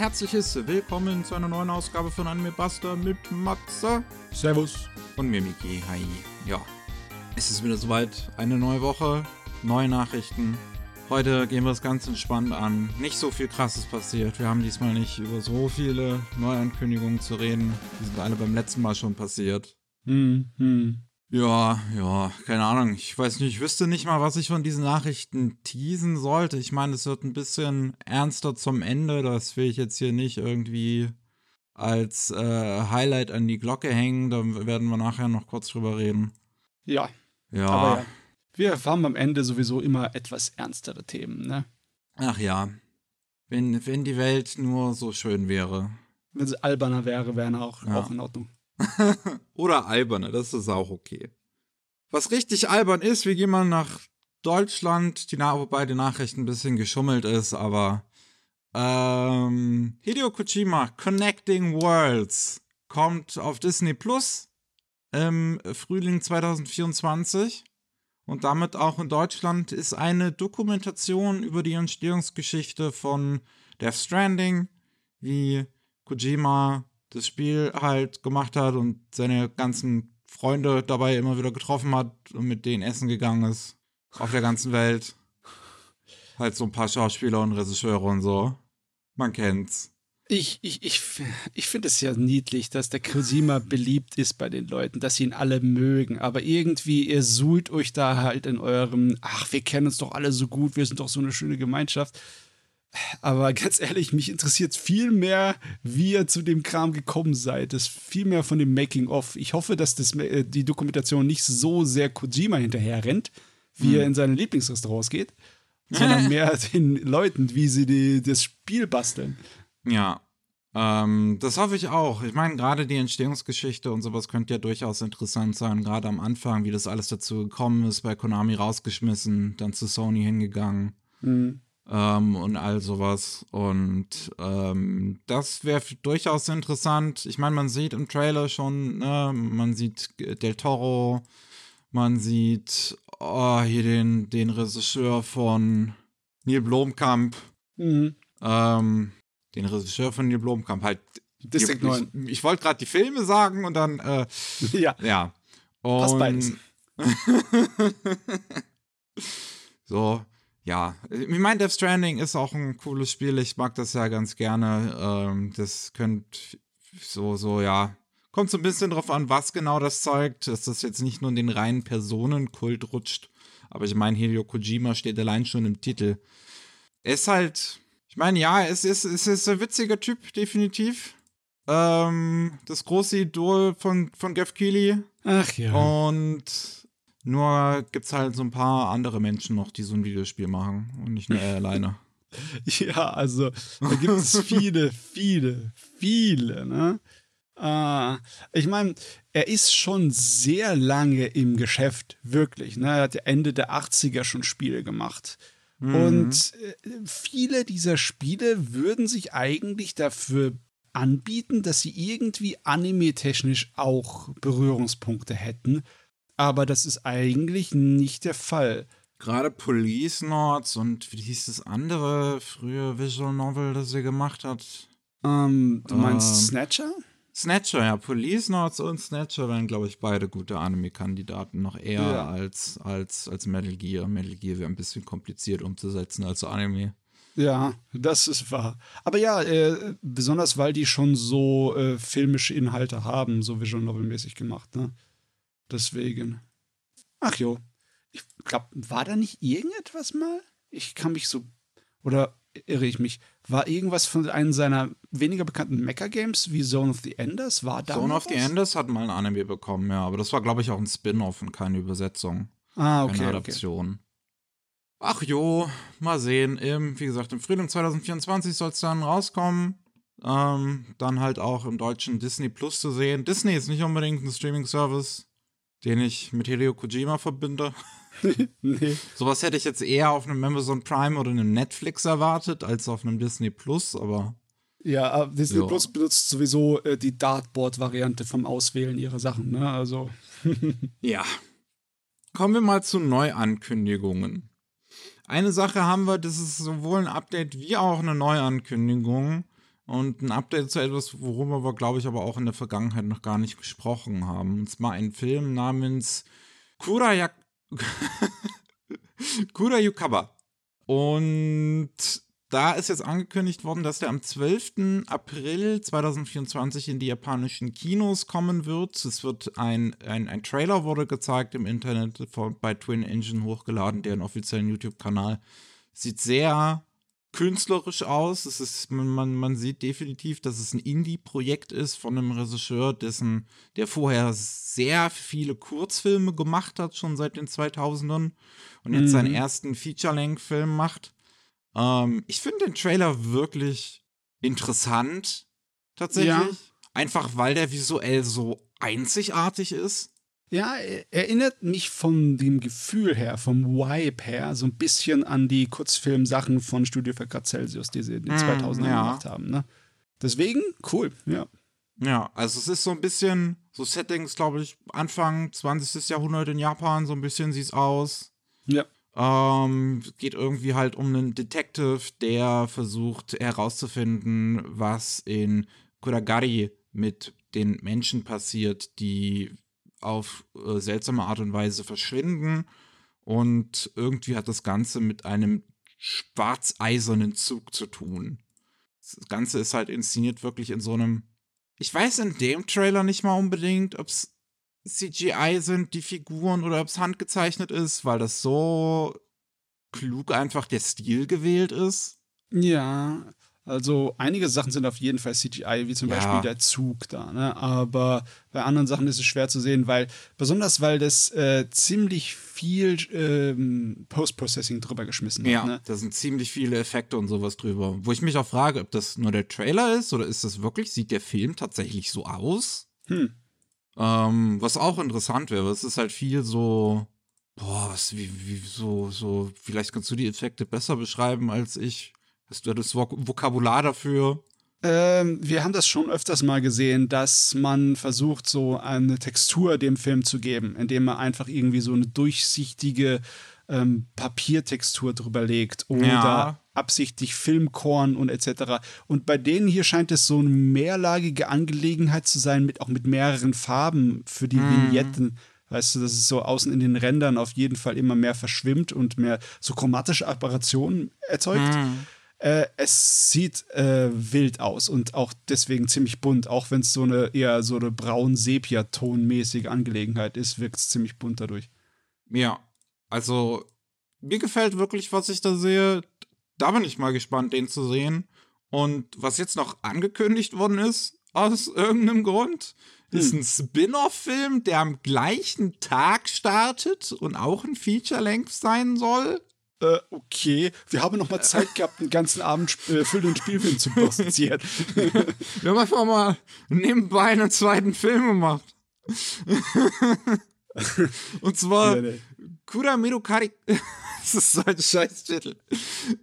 herzliches Willkommen zu einer neuen Ausgabe von Anime Buster mit Matze Servus. und mir, Miki. Hi. Ja, es ist wieder soweit. Eine neue Woche, neue Nachrichten. Heute gehen wir es ganz entspannt an. Nicht so viel Krasses passiert. Wir haben diesmal nicht über so viele Neuankündigungen zu reden. Die sind alle beim letzten Mal schon passiert. Hm, hm. Ja, ja, keine Ahnung. Ich weiß nicht, ich wüsste nicht mal, was ich von diesen Nachrichten teasen sollte. Ich meine, es wird ein bisschen ernster zum Ende. Das will ich jetzt hier nicht irgendwie als äh, Highlight an die Glocke hängen. Da werden wir nachher noch kurz drüber reden. Ja, Ja. aber ja. Wir haben am Ende sowieso immer etwas ernstere Themen, ne? Ach ja. Wenn, wenn die Welt nur so schön wäre. Wenn sie alberner wäre, wäre auch, Ja. auch in Ordnung. Oder alberne, das ist auch okay. Was richtig albern ist, wir gehen mal nach Deutschland, die wobei die Nachricht ein bisschen geschummelt ist, aber ähm, Hideo Kojima Connecting Worlds kommt auf Disney Plus im Frühling 2024 und damit auch in Deutschland ist eine Dokumentation über die Entstehungsgeschichte von Death Stranding, wie Kojima das Spiel halt gemacht hat und seine ganzen Freunde dabei immer wieder getroffen hat und mit denen essen gegangen ist. Auf der ganzen Welt. Halt so ein paar Schauspieler und Regisseure und so. Man kennt's. Ich, ich, ich, ich finde es ja niedlich, dass der Kojima beliebt ist bei den Leuten, dass sie ihn alle mögen, aber irgendwie, ihr suhlt euch da halt in eurem, ach, wir kennen uns doch alle so gut, wir sind doch so eine schöne Gemeinschaft. Aber ganz ehrlich, mich interessiert viel mehr, wie ihr zu dem Kram gekommen seid. Das viel mehr von dem Making-of. Ich hoffe, dass das, äh, die Dokumentation nicht so sehr Kojima hinterher rennt, wie er in seine Lieblingsrestaurants geht, sondern mehr den Leuten, wie sie die, das Spiel basteln. Ja. Ähm, das hoffe ich auch. Ich meine, gerade die Entstehungsgeschichte und sowas könnte ja durchaus interessant sein. Gerade am Anfang, wie das alles dazu gekommen ist, bei Konami rausgeschmissen, dann zu Sony hingegangen. Mhm. Ähm, und all sowas. Und ähm, das wäre durchaus interessant. Ich meine, man sieht im Trailer schon, ne, man sieht Del Toro, man sieht oh, hier den, den Regisseur von Neil Blomkamp, Mhm. ähm, den Regisseur von Neil Blomkamp, halt. District ich, 9. Ich, ich wollte gerade die Filme sagen und dann, äh, Ja, ja. Und passt beides. So, ja. Ich meine, Death Stranding ist auch ein cooles Spiel. Ich mag das ja ganz gerne. Ähm, das könnte so, so, ja. Kommt so ein bisschen drauf an, was genau das zeigt. Dass das jetzt nicht nur in den reinen Personenkult rutscht. Aber ich meine, Hideo Kojima steht allein schon im Titel. Er ist halt, ich meine, ja, es ist, es ist ein witziger Typ, definitiv. Ähm, das große Idol von, von Geoff Keighley. ach ja. Und nur gibt's halt so ein paar andere Menschen noch, die so ein Videospiel machen und nicht nur er alleine. Ja, also da gibt es viele, viele, viele, ne? Äh, ich meine, er ist schon sehr lange im Geschäft, wirklich. Ne? Er hat ja Ende der 80er schon Spiele gemacht. Und äh, viele dieser Spiele würden sich eigentlich dafür anbieten, dass sie irgendwie anime-technisch auch Berührungspunkte hätten. Aber das ist eigentlich nicht der Fall. Gerade Police Notes und wie hieß das andere frühe Visual Novel, das er gemacht hat? Ähm, du meinst Ähm, Snatcher? Snatcher, ja. Police Notes und Snatcher wären, glaube ich, beide gute Anime-Kandidaten. Noch eher Ja. als, als, als Metal Gear. Metal Gear wäre ein bisschen kompliziert umzusetzen als Anime. Ja, das ist wahr. Aber ja, äh, besonders weil die schon so äh, filmische Inhalte haben, so Visual Novel-mäßig gemacht, ne? Deswegen. Ach jo. Ich glaube, war da nicht irgendetwas mal? Ich kann mich so. Oder irre ich mich? War irgendwas von einem seiner weniger bekannten Mecha-Games wie Zone of the Enders? War da Zone of the was? Enders hat mal ein Anime bekommen, ja. Aber das war, glaube ich, auch ein Spin-off und keine Übersetzung. Ah, keine okay. okay. Adaption. Ach jo, mal sehen. Im, wie gesagt, im Frühling 2024 soll es dann rauskommen. Ähm, dann halt auch im deutschen Disney Plus zu sehen. Disney ist nicht unbedingt ein Streaming-Service, den ich mit Hideo Kojima verbinde. nee. Sowas hätte ich jetzt eher auf einem Amazon Prime oder einem Netflix erwartet, als auf einem Disney Plus, aber Ja, aber Disney Ja. Plus benutzt sowieso äh, die Dartboard-Variante vom Auswählen ihrer Sachen, ne? Also. Ja. Kommen wir mal zu Neuankündigungen. Eine Sache haben wir, das ist sowohl ein Update wie auch eine Neuankündigung. Und ein Update zu etwas, worüber wir, glaube ich, aber auch in der Vergangenheit noch gar nicht gesprochen haben. Und zwar ein Film namens Kurayak Kurayukaba. Und da ist jetzt angekündigt worden, dass der am 12. April 2024 in die japanischen Kinos kommen wird. Es wird ein, ein, ein Trailer wurde gezeigt im Internet bei Twin Engine hochgeladen, deren offiziellen YouTube-Kanal. Sieht sehr künstlerisch aus. Es ist, man, man sieht definitiv, dass es ein Indie-Projekt ist von einem Regisseur, dessen, der vorher sehr viele Kurzfilme gemacht hat, schon seit den 2000ern und jetzt mhm. seinen ersten Feature-Length-Film macht. Ähm, ich finde den Trailer wirklich interessant, tatsächlich. Ja. Einfach weil der visuell so einzigartig ist. Ja, erinnert mich von dem Gefühl her, vom Vibe her, so ein bisschen an die Kurzfilmsachen von Studio für Grad Celsius, die sie in den 2000ern ja. gemacht haben. Ne? Deswegen, cool, ja. Ja, also es ist so ein bisschen, so Settings, glaube ich, Anfang 20. Jahrhundert in Japan, so ein bisschen sieht es aus. Ja. Ähm, geht irgendwie halt um einen Detective, der versucht herauszufinden, was in Kuragari mit den Menschen passiert, die auf äh, seltsame Art und Weise verschwinden. Und irgendwie hat das Ganze mit einem schwarzeisernen Zug zu tun. Das Ganze ist halt inszeniert wirklich in so einem. Ich weiß in dem Trailer nicht mal unbedingt, ob es CGI sind, die Figuren, oder ob es handgezeichnet ist, weil das so klug einfach der Stil gewählt ist. Ja, also einige Sachen sind auf jeden Fall CGI, wie zum ja. Beispiel der Zug da. Ne? Aber bei anderen Sachen ist es schwer zu sehen, weil besonders weil das äh, ziemlich viel ähm, Post-Processing drüber geschmissen ja, hat. Ja, ne? da sind ziemlich viele Effekte und sowas drüber. Wo ich mich auch frage, ob das nur der Trailer ist oder ist das wirklich, sieht der Film tatsächlich so aus? Hm. Ähm, was auch interessant wäre, es ist halt viel so, boah, was, wie, wie, so, so, vielleicht kannst du die Effekte besser beschreiben als ich. Hast du das Vokabular dafür? Ähm, wir haben das schon öfters mal gesehen, dass man versucht, so eine Textur dem Film zu geben, indem man einfach irgendwie so eine durchsichtige ähm, Papiertextur drüber legt oder ja. absichtlich Filmkorn und etc. Und bei denen hier scheint es so eine mehrlagige Angelegenheit zu sein, mit auch mit mehreren Farben für die mhm. Vignetten. Weißt du, dass es so außen in den Rändern auf jeden Fall immer mehr verschwimmt und mehr so chromatische Apparationen erzeugt. Mhm. Äh, es sieht äh, wild aus und auch deswegen ziemlich bunt. Auch wenn es so eine eher so eine braun-sepia-tonmäßige Angelegenheit ist, wirkt es ziemlich bunt dadurch. Ja, also mir gefällt wirklich, was ich da sehe. Da bin ich mal gespannt, den zu sehen. Und was jetzt noch angekündigt worden ist, aus irgendeinem Grund, hm. ist ein Spin-off-Film, der am gleichen Tag startet und auch ein Feature-Length sein soll äh, okay, wir haben noch mal Zeit gehabt, einen ganzen Abend äh, füllenden Spielfilm zu produzieren. wir haben einfach mal nebenbei einen zweiten Film gemacht. Und zwar nee, nee. Kura Miru Kari. das ist so ein Scheißtitel.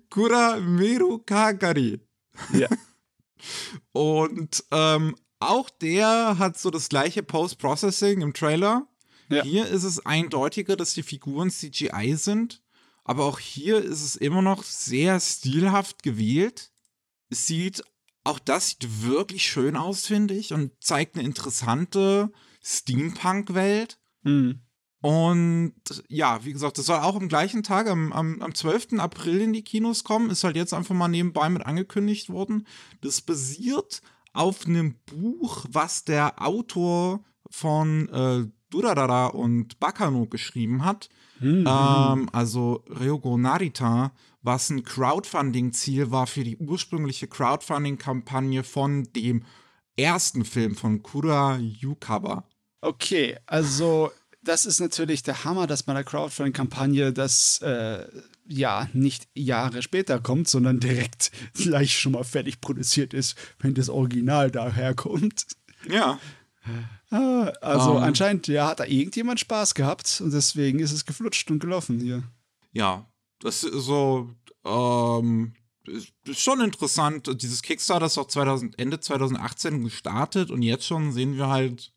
Kura Miru Kagari. Ja. Und ähm, auch der hat so das gleiche Post-Processing im Trailer. Ja. Hier ist es eindeutiger, dass die Figuren CGI sind. Aber auch hier ist es immer noch sehr stilhaft gewählt. Es sieht, auch das sieht wirklich schön aus, finde ich, und zeigt eine interessante Steampunk-Welt. Mhm. Und ja, wie gesagt, das soll auch am gleichen Tag, am, am, am 12. April in die Kinos kommen. Ist halt jetzt einfach mal nebenbei mit angekündigt worden. Das basiert auf einem Buch, was der Autor von äh, Durarara und Bakano geschrieben hat. Mhm. Ähm, also Ryogo Narita, was ein Crowdfunding-Ziel war für die ursprüngliche Crowdfunding-Kampagne von dem ersten Film von Kura Yukaba. Okay, also das ist natürlich der Hammer, dass bei der Crowdfunding-Kampagne das äh, ja nicht Jahre später kommt, sondern direkt gleich schon mal fertig produziert ist, wenn das Original daherkommt. Ja. Ah, also um, ähm. anscheinend, ja, hat da irgendjemand Spaß gehabt und deswegen ist es geflutscht und gelaufen hier. Ja, das ist so, ähm, ist schon interessant. Dieses Kickstarter ist auch 2000, Ende 2018 gestartet und jetzt schon sehen wir halt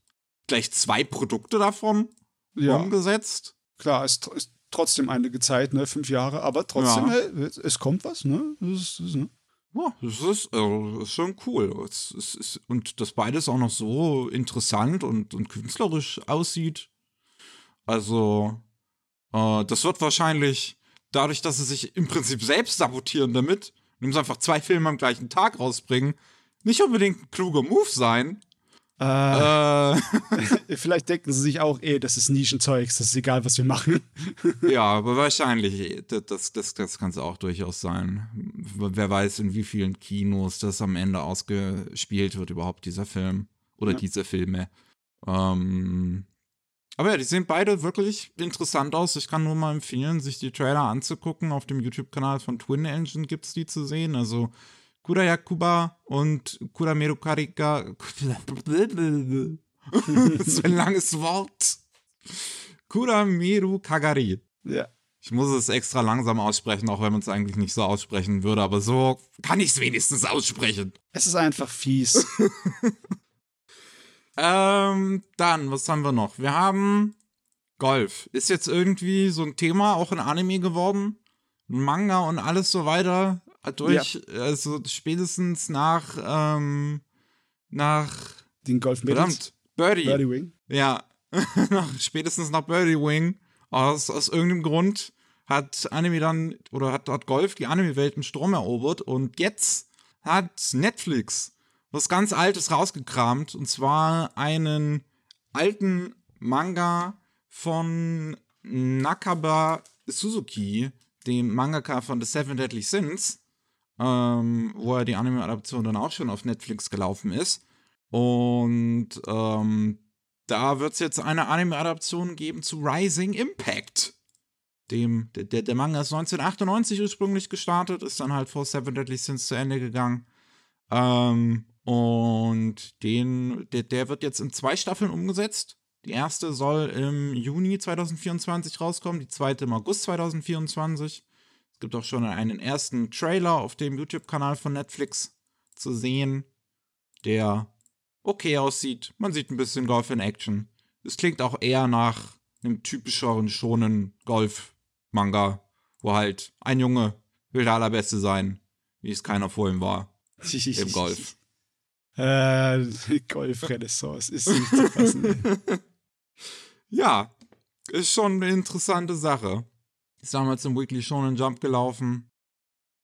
gleich zwei Produkte davon ja. umgesetzt. Klar, es ist, ist trotzdem einige Zeit, ne, fünf Jahre, aber trotzdem, ja. hey, es, es, kommt was, ne? Das ist, das ist, ne? Ja, das ist, äh, ist schon cool. Es, es, es, und das beides auch noch so interessant und, und künstlerisch aussieht. Also, äh, das wird wahrscheinlich dadurch, dass sie sich im Prinzip selbst sabotieren damit, indem sie einfach zwei Filme am gleichen Tag rausbringen, nicht unbedingt ein kluger Move sein. Äh, äh. Vielleicht denken sie sich auch, eh, das ist Nischenzeugs, das ist egal, was wir machen. ja, aber wahrscheinlich, das, das, das kann es auch durchaus sein. Wer weiß, in wie vielen Kinos das am Ende ausgespielt wird, überhaupt dieser Film. Oder ja. diese Filme. Ähm, aber ja, die sehen beide wirklich interessant aus. Ich kann nur mal empfehlen, sich die Trailer anzugucken. Auf dem YouTube-Kanal von Twin Engine gibt es die zu sehen. Also Kura Yakuba und Kurameru Karika. das ist ein langes Wort. Kurameru Kagari. Ja. Ich muss es extra langsam aussprechen, auch wenn man es eigentlich nicht so aussprechen würde, aber so kann ich es wenigstens aussprechen. Es ist einfach fies. ähm, dann, was haben wir noch? Wir haben Golf. Ist jetzt irgendwie so ein Thema, auch in Anime geworden. Manga und alles so weiter durch, ja. also spätestens nach, ähm, nach den Golf Verdammt, Birdie. Birdie Wing. Ja, spätestens nach Birdie Wing. Aus, aus irgendeinem Grund hat Anime dann, oder hat, hat Golf die Anime-Welt im Strom erobert und jetzt hat Netflix was ganz Altes rausgekramt und zwar einen alten Manga von Nakaba Suzuki, dem Mangaka von The Seven Deadly Sins ähm, wo ja die Anime-Adaption dann auch schon auf Netflix gelaufen ist. Und ähm, da wird es jetzt eine Anime-Adaption geben zu Rising Impact. Dem, der, der Manga ist 1998 ursprünglich gestartet, ist dann halt vor Seven Deadly Sins zu Ende gegangen. Ähm, und den, der, der wird jetzt in zwei Staffeln umgesetzt. Die erste soll im Juni 2024 rauskommen, die zweite im August 2024 gibt auch schon einen ersten Trailer auf dem YouTube-Kanal von Netflix zu sehen, der okay aussieht. Man sieht ein bisschen Golf in Action. Es klingt auch eher nach einem typischeren schonen Golf-Manga, wo halt ein Junge will der Allerbeste sein, wie es keiner vor ihm war. Im Golf. Äh, Golf-Renaissance ist nicht zu fassen. ja, ist schon eine interessante Sache. Ist damals im Weekly Shonen Jump gelaufen.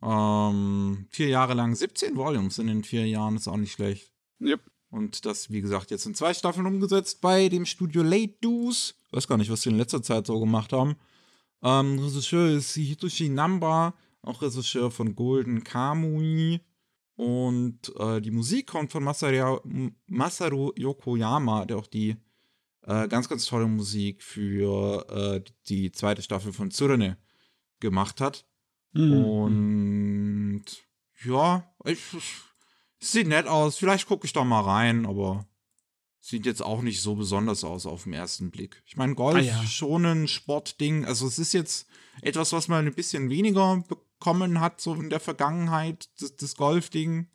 Ähm, vier Jahre lang, 17 Volumes in den vier Jahren, ist auch nicht schlecht. Yep. Und das, wie gesagt, jetzt in zwei Staffeln umgesetzt bei dem Studio Late Doos. Ich weiß gar nicht, was sie in letzter Zeit so gemacht haben. Ähm, Regisseur ist Hitoshi Namba, auch Regisseur von Golden Kamui. Und äh, die Musik kommt von Masaru, Masaru Yokoyama, der auch die äh, ganz, ganz tolle Musik für äh, die zweite Staffel von Tsurene gemacht hat. Mhm. Und ja, ich, sieht nett aus. Vielleicht gucke ich da mal rein, aber sieht jetzt auch nicht so besonders aus auf den ersten Blick. Ich meine, Golf ah, ja. schon ein Sportding. Also es ist jetzt etwas, was man ein bisschen weniger bekommen hat, so in der Vergangenheit, das, das Golfding,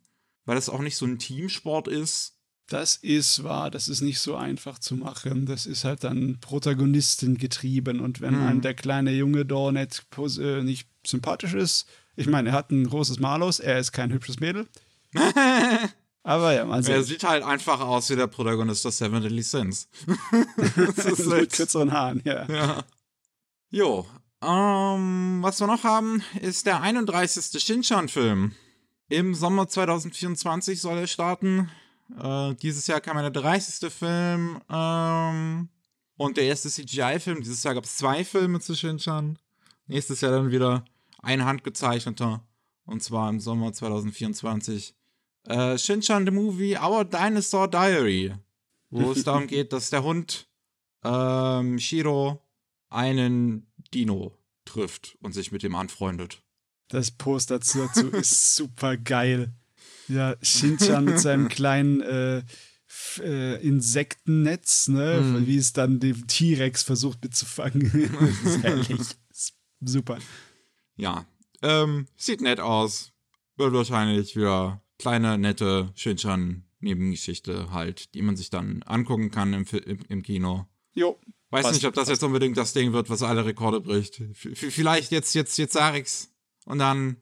weil es auch nicht so ein Teamsport ist. Das ist wahr, das ist nicht so einfach zu machen. Das ist halt dann Protagonisten getrieben. Und wenn mhm. einem der kleine Junge da nicht, äh, nicht sympathisch ist, ich meine, er hat ein großes Malus, er ist kein hübsches Mädel. Aber ja, mal sehen. Er sieht halt einfach aus wie der Protagonist der Seven Deadly Sins. das ist Mit kürzeren Haaren, ja. ja. Jo, um, ähm, was wir noch haben, ist der 31. Shinchan-Film. Im Sommer 2024 soll er starten. Äh, dieses Jahr kam der 30. Film ähm, und der erste CGI-Film. Dieses Jahr gab es zwei Filme zu Shinchan. Nächstes Jahr dann wieder ein handgezeichneter. Und zwar im Sommer 2024. Äh, Shinchan the Movie Our Dinosaur Diary. Wo es darum geht, dass der Hund ähm, Shiro einen Dino trifft und sich mit ihm anfreundet. Das Poster dazu ist super geil. Ja, Shinchan mit seinem kleinen äh, äh, Insektennetz, ne? Mhm. wie es dann den T-Rex versucht mitzufangen. das ist herrlich. super. Ja, ähm, sieht nett aus. Wird wahrscheinlich wieder kleine, nette Shinchan-Nebengeschichte halt, die man sich dann angucken kann im, im, im Kino. Jo. Weiß passt, nicht, ob das passt. jetzt unbedingt das Ding wird, was alle Rekorde bricht. V vielleicht jetzt, jetzt, jetzt ich's. Und dann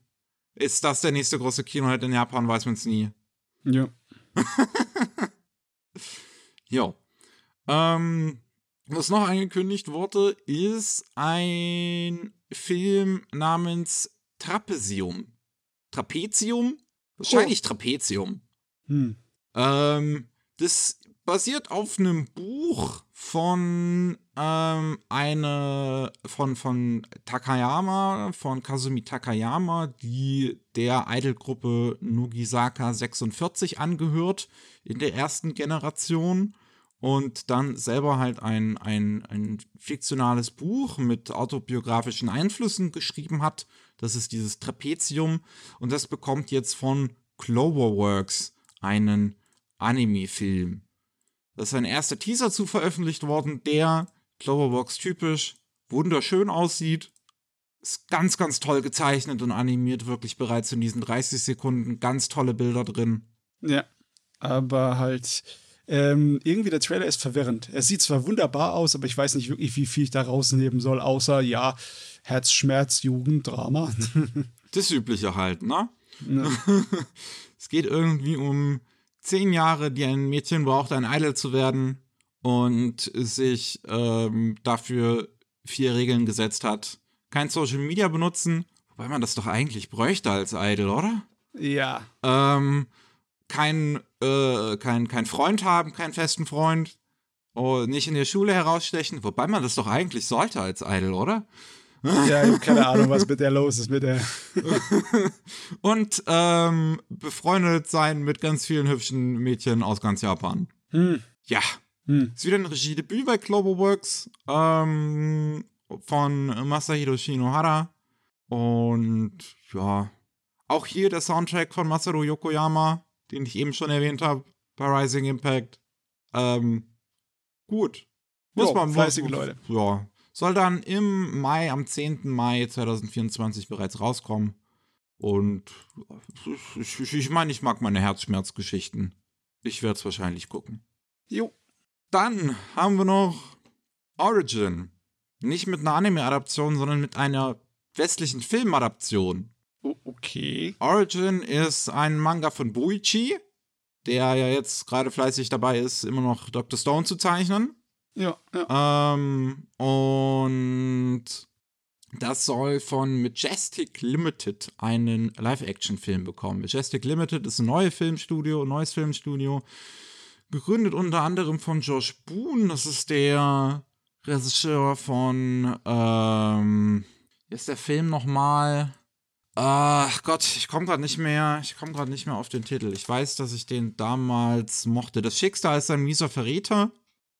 ist das der nächste große Kinohit in Japan, weiß man es nie. Ja. Jo. Ähm, was noch angekündigt wurde, ist ein Film namens Trapezium. Trapezium? Wahrscheinlich Trapezium. Hm. Ähm, das basiert auf einem Buch von ähm, eine von von Takayama von Kazumi Takayama, die der Idol-Gruppe Nogisaka 46 angehört in der ersten Generation und dann selber halt ein, ein, ein fiktionales Buch mit autobiografischen Einflüssen geschrieben hat. Das ist dieses Trapezium und das bekommt jetzt von Cloverworks einen Anime-Film. Da ist ein erster Teaser zu veröffentlicht worden, der Cloverworks typisch wunderschön aussieht. Ist ganz, ganz toll gezeichnet und animiert, wirklich bereits in diesen 30 Sekunden. Ganz tolle Bilder drin. Ja, aber halt ähm, irgendwie der Trailer ist verwirrend. Er sieht zwar wunderbar aus, aber ich weiß nicht wirklich, wie viel ich da rausnehmen soll, außer ja, Herzschmerz, Jugenddrama. Das Übliche halt, ne? Ja. es geht irgendwie um zehn Jahre, die ein Mädchen braucht, ein Idol zu werden und sich ähm, dafür vier Regeln gesetzt hat. Kein Social Media benutzen, wobei man das doch eigentlich bräuchte als Idol, oder? ja. Ähm, kein, äh, kein, kein Freund haben, keinen festen Freund. Oh, nicht in der Schule herausstechen, wobei man das doch eigentlich sollte als Idol, oder? Ja, ich habe keine Ahnung, was mit der los ist, mit der. Und ähm, befreundet sein mit ganz vielen hübschen Mädchen aus ganz Japan. Hm. Ja. Hm. Ist wieder ein Regiedebüt bei Cloverworks ähm, von Masahiro Shinohara. Und ja, auch hier der Soundtrack von Masaru Yokoyama, den ich eben schon erwähnt habe, bei Rising Impact. Ähm, gut. Muss Jo, man fleißige muss- Leute. Ja. Soll dann im Mai, am 10. Mai 2024 bereits rauskommen. Und ich, ich, ich meine, ich mag meine Herzschmerzgeschichten. Ich werde es wahrscheinlich gucken. Jo. Dann haben wir noch Origin. Nicht mit einer Anime-Adaption, sondern mit einer westlichen Filmadaption. O- okay. Origin ist ein Manga von Buichi, der ja jetzt gerade fleißig dabei ist, immer noch Dr. Stone zu zeichnen. Ja, ja. Ähm, und das soll von Majestic Limited einen Live-Action-Film bekommen. Majestic Limited ist ein neues Filmstudio, ein neues Filmstudio, gegründet unter anderem von Josh Boone. Das ist der Regisseur von, ähm, wie ist der Film nochmal? Ach Gott, ich komme gerade nicht mehr, ich komme gerade nicht mehr auf den Titel. Ich weiß, dass ich den damals mochte. Das Schicksal ist ein mieser Verräter.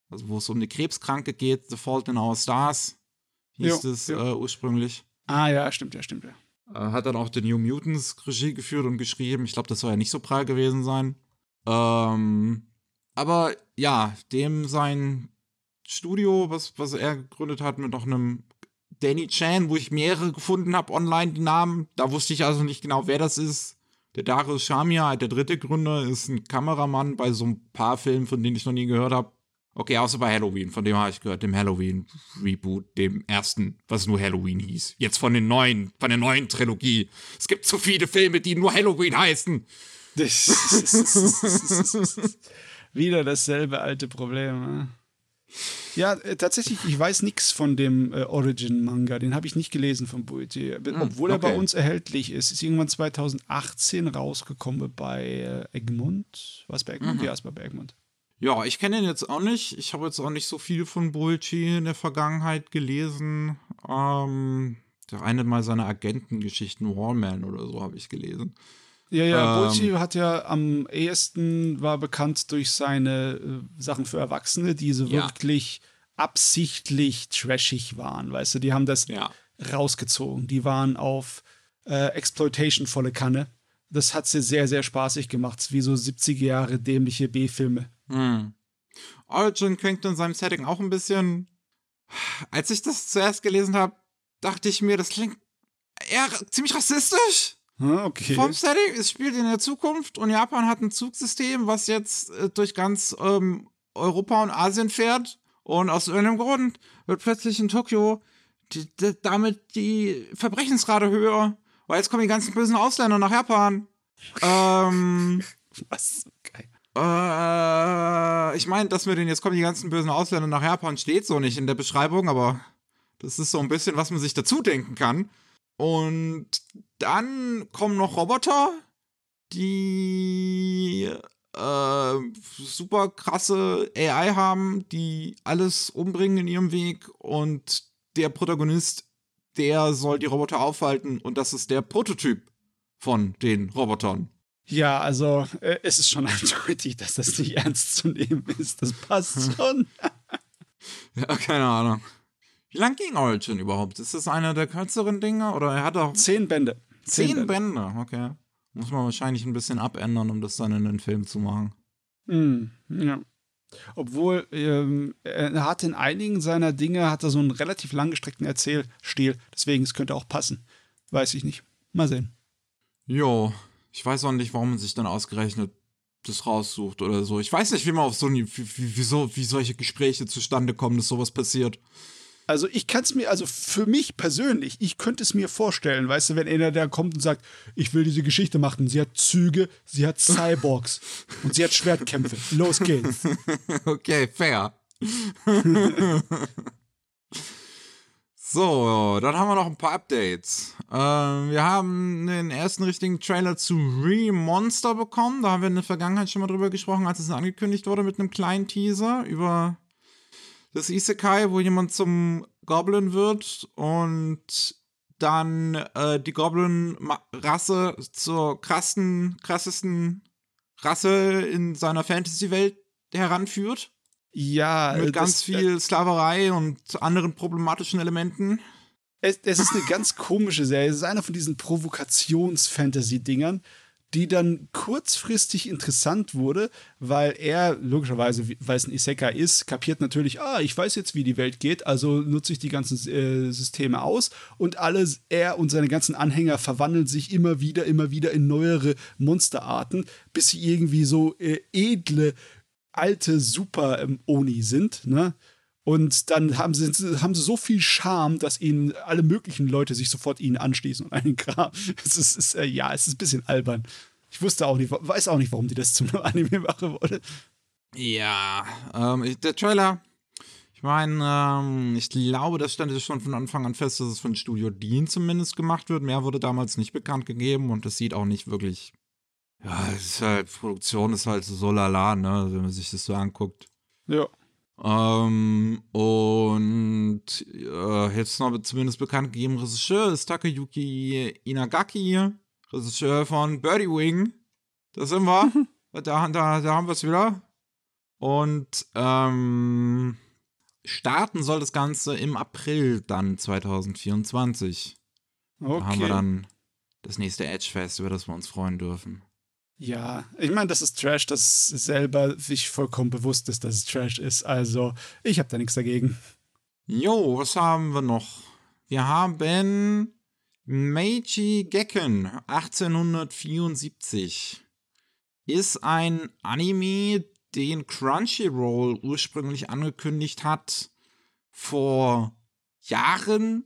Also wo es um eine Krebskranke geht, The Fault in Our Stars, hieß Jo, es jo. Äh, ursprünglich. Ah, ja, stimmt, ja, stimmt, ja. Äh, hat dann auch The New Mutants Regie geführt und geschrieben. Ich glaube, das soll ja nicht so prall gewesen sein. Ähm, aber ja, dem sein Studio, was, was er gegründet hat, mit noch einem Danny Chan, wo ich mehrere gefunden habe online, die Namen. Da wusste ich also nicht genau, wer das ist. Der Darius Shamia, der dritte Gründer, ist ein Kameramann bei so ein paar Filmen, von denen ich noch nie gehört habe. Okay, außer bei Halloween, von dem habe ich gehört, dem Halloween-Reboot, dem ersten, was nur Halloween hieß. Jetzt von den neuen, von der neuen Trilogie. Es gibt zu viele Filme, die nur Halloween heißen. Wieder dasselbe alte Problem. Ne? Ja, äh, tatsächlich, ich weiß nichts von dem äh, Origin-Manga. Den habe ich nicht gelesen von Buichi. Obwohl er bei okay. uns erhältlich ist. Ist irgendwann 2018 rausgekommen bei äh, Egmont. War es bei Egmont? Ja, es war bei Egmont. Ja, ich kenne ihn jetzt auch nicht. Ich habe jetzt auch nicht so viel von Bulci in der Vergangenheit gelesen. Ähm, der eine mal seine Agentengeschichten, Wallman oder so, habe ich gelesen. Ja, ja, Ähm. Buichi hat ja am ehesten war bekannt durch seine äh, Sachen für Erwachsene, die so Ja. wirklich absichtlich trashig waren. Weißt du, die haben das Ja. rausgezogen. Die waren auf äh, Exploitation volle Kanne. Das hat sie sehr, sehr spaßig gemacht. Wie so 70er Jahre dämliche B-Filme. Hm. Origin klingt in seinem Setting auch ein bisschen. Als ich das zuerst gelesen habe, dachte ich mir, das klingt eher ziemlich rassistisch. Ah, Okay. Vom Setting, es spielt in der Zukunft und Japan hat ein Zugsystem, was jetzt äh, durch ganz ähm, Europa und Asien fährt. Und aus irgendeinem Grund wird plötzlich in Tokio die, die, damit die Verbrechensrate höher. weil jetzt kommen die ganzen bösen Ausländer nach Japan. ähm, Was? Geil. Äh, ich meine, dass wir den jetzt kommen die ganzen bösen Ausländer nach Japan steht so nicht in der Beschreibung, aber das ist so ein bisschen, was man sich dazu denken kann. Und dann kommen noch Roboter, die äh, super krasse AI haben, die alles umbringen in ihrem Weg und der Protagonist, der soll die Roboter aufhalten und das ist der Prototyp von den Robotern. Ja, also äh, es ist schon eindeutig, dass das nicht ernst zu nehmen ist. Das passt schon. Ja, keine Ahnung. Wie lang ging Origin überhaupt? Ist das einer der kürzeren Dinge oder er hat auch Zehn Bände. zehn Bände? Okay. Muss man wahrscheinlich ein bisschen abändern, um das dann in den Film zu machen. Mm, ja. Obwohl, ähm, er hat in einigen seiner Dinge hat er so einen relativ langgestreckten Erzählstil. Deswegen, es könnte auch passen. Weiß ich nicht. Mal sehen. Jo, ich weiß auch nicht, warum man sich dann ausgerechnet das raussucht oder so. Ich weiß nicht, wie man auf so wie, wie, wie, so, wie solche Gespräche zustande kommen, dass sowas passiert. Also ich kann es mir, also für mich persönlich, ich könnte es mir vorstellen, weißt du, wenn einer da kommt und sagt, ich will diese Geschichte machen. Sie hat Züge, sie hat Cyborgs und sie hat Schwertkämpfe. Los geht's. Okay, fair. so, dann haben wir noch ein paar Updates. Ähm, wir haben den ersten richtigen Trailer zu Re-Monster bekommen. Da haben wir in der Vergangenheit schon mal drüber gesprochen, als es angekündigt wurde mit einem kleinen Teaser über das Isekai, wo jemand zum Goblin wird und dann äh, die Goblin-Rasse zur krassen, krassesten Rasse in seiner Fantasy-Welt heranführt. Ja, Mit ganz das- viel Sklaverei und anderen problematischen Elementen. Es, es ist eine ganz komische Serie. Es ist einer von diesen Provokations-Fantasy-Dingern, die dann kurzfristig interessant wurde, weil er, logischerweise, weil es ein Isekai ist, kapiert natürlich, ah, ich weiß jetzt, wie die Welt geht, also nutze ich die ganzen äh, Systeme aus und alles, er und seine ganzen Anhänger verwandeln sich immer wieder, immer wieder in neuere Monsterarten, bis sie irgendwie so äh, edle, alte Super-Oni sind, ne? Und dann haben sie, haben sie so viel Charme, dass ihnen alle möglichen Leute sich sofort ihnen anschließen und einen Kram. Es ist, ist äh, ja, es ist ein bisschen albern. Ich wusste auch nicht, weiß auch nicht, warum die das zum Anime machen wollen. Ja, ähm, der Trailer. Ich meine, ähm, ich glaube, das stand schon von Anfang an fest, dass es von Studio Dean zumindest gemacht wird. Mehr wurde damals nicht bekannt gegeben und das sieht auch nicht wirklich. Ja, es ist halt, Produktion ist halt so lala, ne, wenn man sich das so anguckt. Ja. Ähm, und äh, jetzt noch zumindest bekannt gegeben, Regisseur ist Takayuki Inagaki, Regisseur von Birdie Wing. Da sind wir. da, da, da haben wir es wieder. Und ähm, starten soll das Ganze im April dann 2024. Da haben wir Okay. dann das nächste Edge-Fest, über das wir uns freuen dürfen. Ja, ich meine, das ist Trash, das selber sich vollkommen bewusst ist, dass es Trash ist. Also, ich habe da nichts dagegen. Jo, was haben wir noch? Wir haben Meiji Gekken 1874. Ist ein Anime, den Crunchyroll ursprünglich angekündigt hat vor Jahren.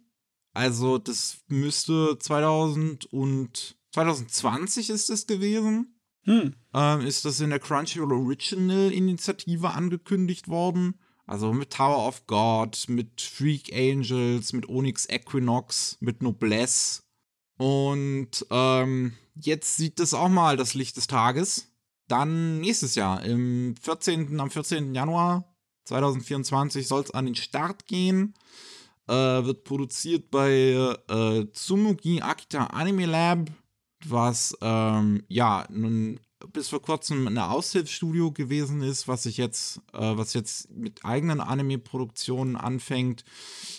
Also das müsste 2000 und 2020 ist es gewesen Hm. ähm, ist das in der Crunchyroll Original Initiative angekündigt worden. Also mit Tower of God, mit Freak Angels, mit Onyx Equinox, mit Noblesse. Und ähm, jetzt sieht das auch mal das Licht des Tages. Dann nächstes Jahr, im 14., am 14. Januar 2024 soll es an den Start gehen. Äh, wird produziert bei äh, Tsumugi Akita Anime Lab was ähm, ja nun bis vor kurzem ein Aushilfsstudio gewesen ist, was sich jetzt, äh, was jetzt mit eigenen Anime-Produktionen anfängt,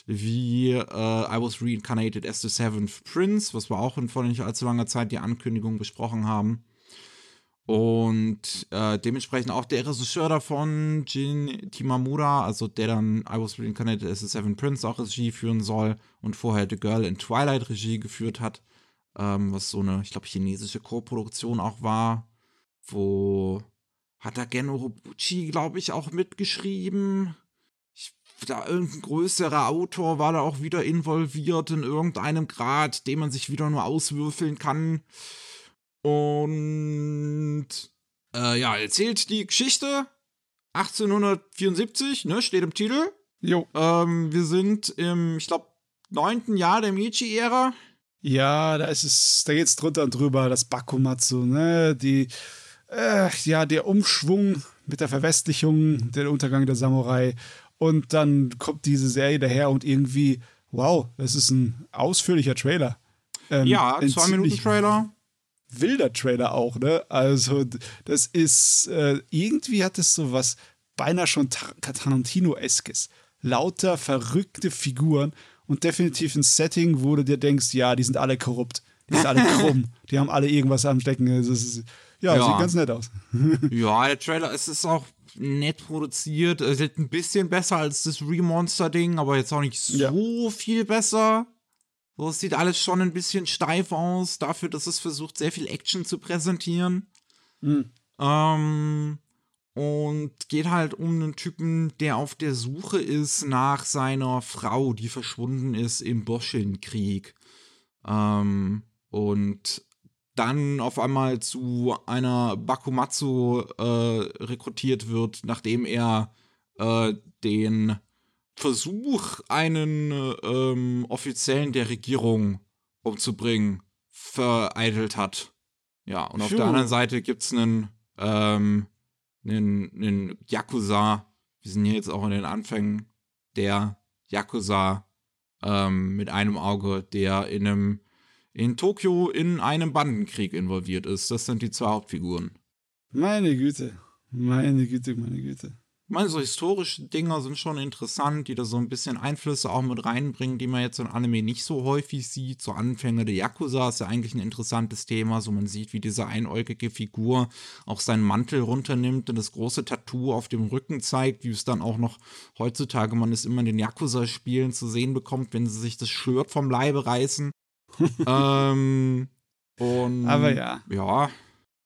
wie äh, I Was Reincarnated as the Seventh Prince, was wir auch in vor nicht allzu langer Zeit die Ankündigung besprochen haben. Und äh, dementsprechend auch der Regisseur davon, Jin Timamura, also der dann I Was Reincarnated as the Seventh Prince auch Regie führen soll und vorher The Girl in Twilight Regie geführt hat ähm, was so eine, ich glaube, chinesische Co-Produktion auch war, wo hat da Gen Urobuchi, glaube ich, auch mitgeschrieben. Ich da irgendein größerer Autor war da auch wieder involviert in irgendeinem Grad, den man sich wieder nur auswürfeln kann. Und äh, ja, erzählt die Geschichte 1874, ne, steht im Titel. Jo. Ähm, wir sind im, ich glaube, neunten Jahr der Meiji-Ära. Ja, da ist es, da geht's drunter und drüber, das Bakumatsu, ne, die, äh, ja, der Umschwung mit der Verwestlichung, der Untergang der Samurai und dann kommt diese Serie daher und irgendwie, wow, das ist ein ausführlicher Trailer. Ähm, ja, zwei Minuten Trailer. Wilder Trailer auch, ne? Also, das ist, äh, irgendwie hat es so was beinahe schon Tarantino-eskes. Lauter verrückte Figuren und definitiv ein Setting, wo du dir denkst, ja, die sind alle korrupt, die sind alle krumm, die haben alle irgendwas am Stecken. Ist, ja, ja, sieht ganz nett aus. ja, der Trailer, es ist auch nett produziert. Es ist ein bisschen besser als das Remonster-Ding, aber jetzt auch nicht so ja. viel besser. So, es sieht alles schon ein bisschen steif aus, dafür, dass es versucht, sehr viel Action zu präsentieren. Mhm. Ähm, und geht halt um einen Typen, der auf der Suche ist nach seiner Frau, die verschwunden ist im Boschelnkrieg. Ähm, und dann auf einmal zu einer Bakumatsu äh, rekrutiert wird, nachdem er äh, den Versuch, einen ähm, Offiziellen der Regierung umzubringen, vereitelt hat. Ja, und Puh. auf der anderen Seite gibt es einen, ähm, einen, einen Yakuza. Wir sind hier jetzt auch in den Anfängen der Yakuza ähm, mit einem Auge, der in einem in Tokio in einem Bandenkrieg involviert ist. Das sind die zwei Hauptfiguren. Meine Güte. Meine Güte, meine Güte. Ich meine, so historische Dinger sind schon interessant, die da so ein bisschen Einflüsse auch mit reinbringen, die man jetzt in Anime nicht so häufig sieht. So Anfänge der Yakuza ist ja eigentlich ein interessantes Thema. So man sieht, wie diese einäugige Figur auch seinen Mantel runternimmt und das große Tattoo auf dem Rücken zeigt, wie es dann auch noch heutzutage man es immer in den Yakuza-Spielen zu sehen bekommt, wenn sie sich das Shirt vom Leibe reißen. ähm, und Aber ja. Ja.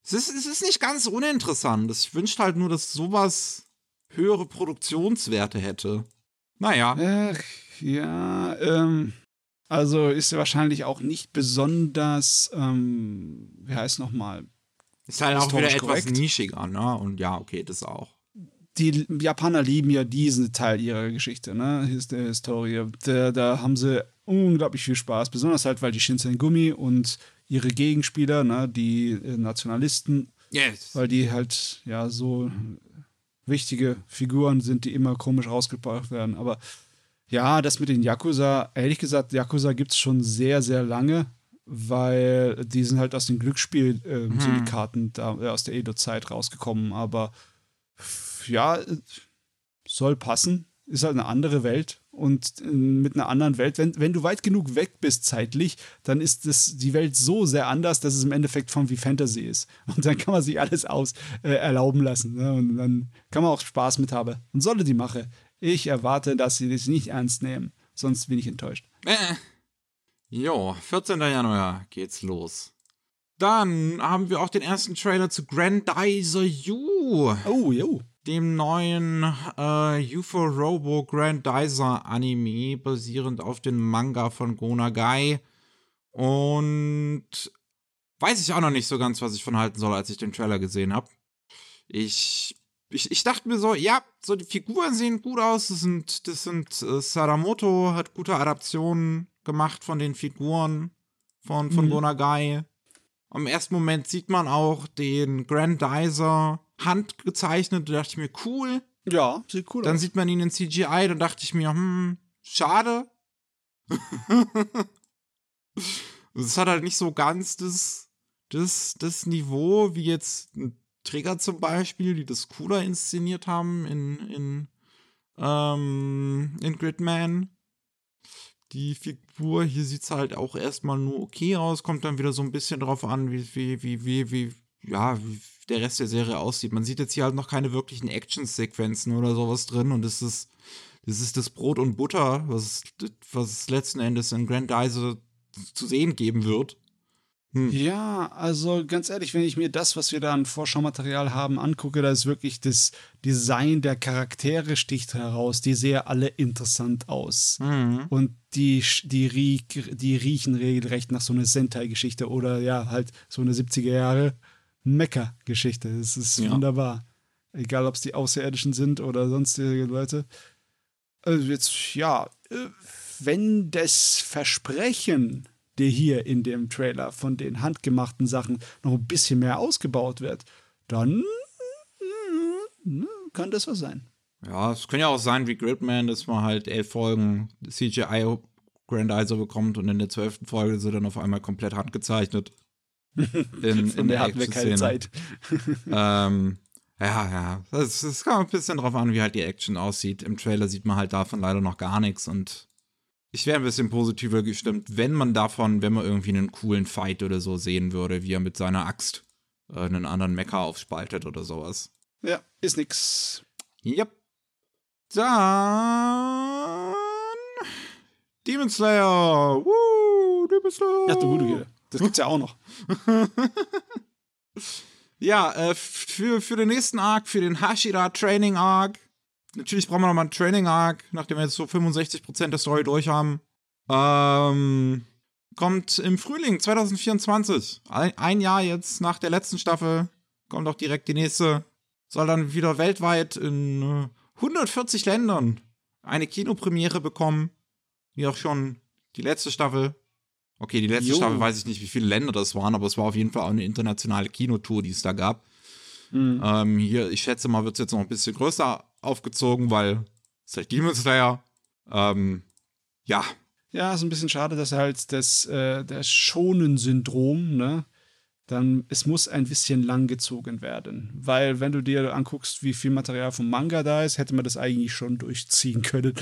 Es ist, es ist nicht ganz uninteressant. Ich wünsche halt nur, dass sowas höhere Produktionswerte hätte. Naja. Ach, ja, ähm, also ist er wahrscheinlich auch nicht besonders, ähm, wie heißt nochmal? Ist halt auch wieder etwas nischiger, ne? Und ja, okay, das auch. Die Japaner lieben ja diesen Teil ihrer Geschichte, ne? Der Historie. Da, da haben sie unglaublich viel Spaß, besonders halt, weil die Shinsen Gumi und ihre Gegenspieler, ne, die Nationalisten, yes. weil die halt ja so wichtige Figuren sind, die immer komisch rausgebracht werden. Aber ja, das mit den Yakuza, ehrlich gesagt, Yakuza gibt es schon sehr, sehr lange, weil die sind halt aus den Glücksspiel-Syndikaten äh, hm. äh, aus der Edo-Zeit rausgekommen. Aber ja, soll passen. Ist halt eine andere Welt und äh, mit einer anderen Welt. Wenn, wenn du weit genug weg bist zeitlich, dann ist das, die Welt so sehr anders, dass es im Endeffekt von wie Fantasy ist. Und dann kann man sich alles aus äh, erlauben lassen. Ne? Und dann kann man auch Spaß mit haben. Und solle die mache. Ich erwarte, dass sie das nicht ernst nehmen. Sonst bin ich enttäuscht. Äh. Jo, 14. Januar geht's los. Dann haben wir auch den ersten Trailer zu Grandizer You. Oh, jo dem neuen äh, UFO Robo Grandizer Anime, basierend auf dem Manga von Gonagai. Und weiß ich auch noch nicht so ganz, was ich von halten soll, als ich den Trailer gesehen habe. Ich, ich, ich dachte mir so, ja, so die Figuren sehen gut aus. Das sind, das sind äh, Sadamoto hat gute Adaptionen gemacht von den Figuren von, von mhm. Gonagai. Im ersten Moment sieht man auch den Grandizer handgezeichnet. Da dachte ich mir, cool. Ja, sieht cool Dann aus. sieht man ihn in CGI. Dann dachte ich mir, hm, schade. Es hat halt nicht so ganz das, das, das Niveau wie jetzt ein Trigger zum Beispiel, die das cooler inszeniert haben in, in, ähm, in Gridman. Die Figur hier sieht es halt auch erstmal nur okay aus, kommt dann wieder so ein bisschen drauf an, wie, wie, wie, wie, wie, ja, wie der Rest der Serie aussieht. Man sieht jetzt hier halt noch keine wirklichen Action-Sequenzen oder sowas drin und es ist, das ist das Brot und Butter, was, was es letzten Endes in Grandizer zu sehen geben wird. Hm. Ja, also ganz ehrlich, wenn ich mir das, was wir da an Vorschaumaterial haben, angucke, da ist wirklich das Design der Charaktere sticht heraus. Die sehen alle interessant aus. Mhm. Und die, die, riech, die riechen regelrecht nach so einer Sentai-Geschichte oder ja, halt so eine 70er Jahre Mecha-Geschichte. Das ist ja. wunderbar. Egal, ob es die Außerirdischen sind oder sonstige Leute. Also jetzt, ja, äh, wenn das Versprechen der hier in dem Trailer von den handgemachten Sachen noch ein bisschen mehr ausgebaut wird, dann äh, kann das was sein. Ja, es kann ja auch sein wie Gridman, dass man halt elf Folgen CGI Grandizer bekommt und in der zwölften Folge sind dann auf einmal komplett handgezeichnet. In, in der hatten wir keine Zeit. ähm, ja, ja. Es kommt ein bisschen drauf an, wie halt die Action aussieht. Im Trailer sieht man halt davon leider noch gar nichts und ich wäre ein bisschen positiver gestimmt, wenn man davon, wenn man irgendwie einen coolen Fight oder so sehen würde, wie er mit seiner Axt äh, einen anderen Mecha aufspaltet oder sowas. Ja, ist nix. Yep. Dann Demon Slayer. Woo, Demon Slayer. Ja, du gute Das gibt's ja auch noch. ja, äh, für, für den nächsten Arc, für den Hashira Training Arc, natürlich brauchen wir nochmal einen Training-Arc, nachdem wir jetzt so 65% der Story durch haben. Ähm, kommt im Frühling 2024. Ein, ein, Jahr jetzt nach der letzten Staffel. Kommt auch direkt die nächste. Soll dann wieder weltweit in äh, 140 Ländern eine Kinopremiere bekommen. Wie auch schon die letzte Staffel. Okay, die letzte jo. Staffel weiß ich nicht, wie viele Länder das waren, aber es war auf jeden Fall auch eine internationale Kinotour, die es da gab. Mhm. Ähm, hier, ich schätze mal, wird es jetzt noch ein bisschen größer aufgezogen, weil es halt Demon Slayer. Ähm, ja. Ja, ist ein bisschen schade, dass halt das, äh, das Schonen-Syndrom, ne? Dann, es muss ein bisschen langgezogen werden. Weil, wenn du dir anguckst, wie viel Material vom Manga da ist, hätte man das eigentlich schon durchziehen können.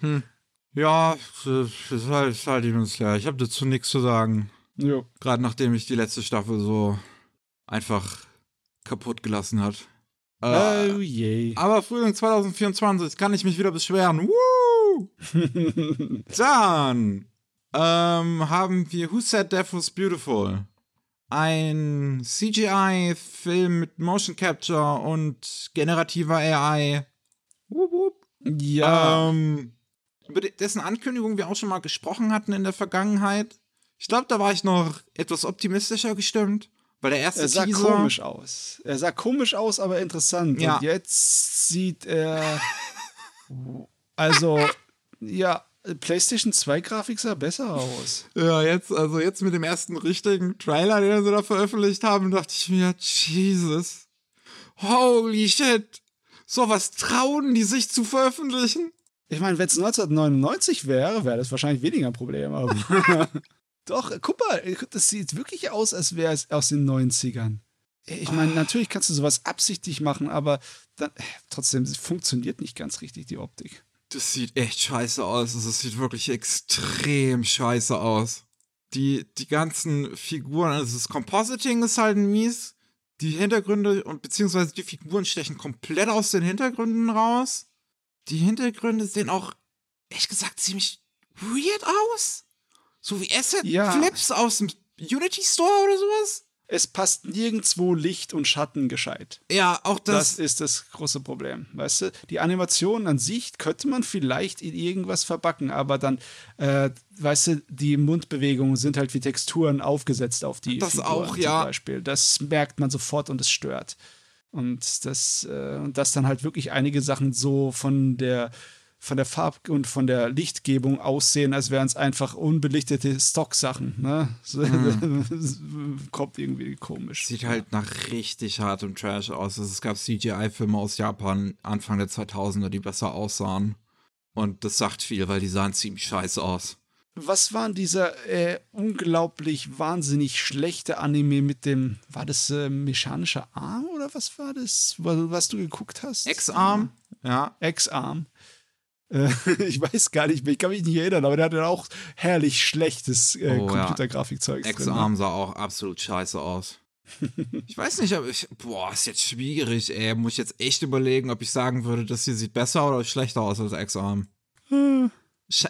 hm. Ja, das ist halt, ist halt Demon Slayer. Ich habe dazu nichts zu sagen. Jo. Gerade nachdem ich die letzte Staffel so einfach kaputt gelassen hat. Äh, oh je. Aber Frühling 2024 kann ich mich wieder beschweren. Woo! Dann ähm, haben wir Who Said Death Was Beautiful? Ein CGI-Film mit Motion Capture und generativer AI. Wup, wup. Ja. Ähm, über dessen Ankündigung wir auch schon mal gesprochen hatten in der Vergangenheit. Ich glaube, da war ich noch etwas optimistischer gestimmt. Weil der erste er sah Teaser komisch aus. Er sah komisch aus, aber interessant. Ja. Und jetzt sieht er. also, ja, PlayStation 2 Grafik sah besser aus. Ja, jetzt, also jetzt mit dem ersten richtigen Trailer, den sie da veröffentlicht haben, dachte ich mir, Jesus. Holy shit. So was trauen die sich zu veröffentlichen? Ich meine, wenn es 1999 wäre, wäre das wahrscheinlich weniger ein Problem. Aber Doch, guck mal, das sieht wirklich aus, als wäre es aus den 90ern. Ich meine, natürlich kannst du sowas absichtlich machen, aber dann, trotzdem funktioniert nicht ganz richtig die Optik. Das sieht echt scheiße aus. Also, es sieht wirklich extrem scheiße aus. Die, die ganzen Figuren, also das Compositing ist halt mies. Die Hintergründe und beziehungsweise die Figuren stechen komplett aus den Hintergründen raus. Die Hintergründe sehen auch, ehrlich gesagt, ziemlich weird aus. So wie Asset-Flips ja. aus dem Unity Store oder sowas? Es passt nirgendwo Licht und Schatten gescheit. Ja, auch das. Das ist das große Problem. Weißt du, die Animation an sich könnte man vielleicht in irgendwas verbacken, aber dann, äh, weißt du, die Mundbewegungen sind halt wie Texturen aufgesetzt auf die. Das Figuren auch, ja. Zum Beispiel. Das merkt man sofort und es stört. Und das, äh, und das dann halt wirklich einige Sachen so von der von der Farb- und von der Lichtgebung aussehen, als wären es einfach unbelichtete Stock-Sachen. Ne? Mhm. Kommt irgendwie komisch. Sieht halt nach richtig hartem Trash aus. Also es gab CGI-Filme aus Japan Anfang der 2000er, die besser aussahen. Und das sagt viel, weil die sahen ziemlich scheiße aus. Was war dieser äh, unglaublich wahnsinnig schlechte Anime mit dem, war das äh, mechanischer Arm oder was war das, was du geguckt hast? X-Arm? Ja. X-Arm. Äh, ich weiß gar nicht mehr, ich kann mich nicht erinnern, aber der hatte auch herrlich schlechtes äh, oh, Computergrafikzeug. Ja. Ex-Arm sah auch absolut scheiße aus. ich weiß nicht, aber ich, boah, ist jetzt schwierig, ey. Muss ich jetzt echt überlegen, ob ich sagen würde, das hier sieht besser oder schlechter aus als Ex-Arm. Hm.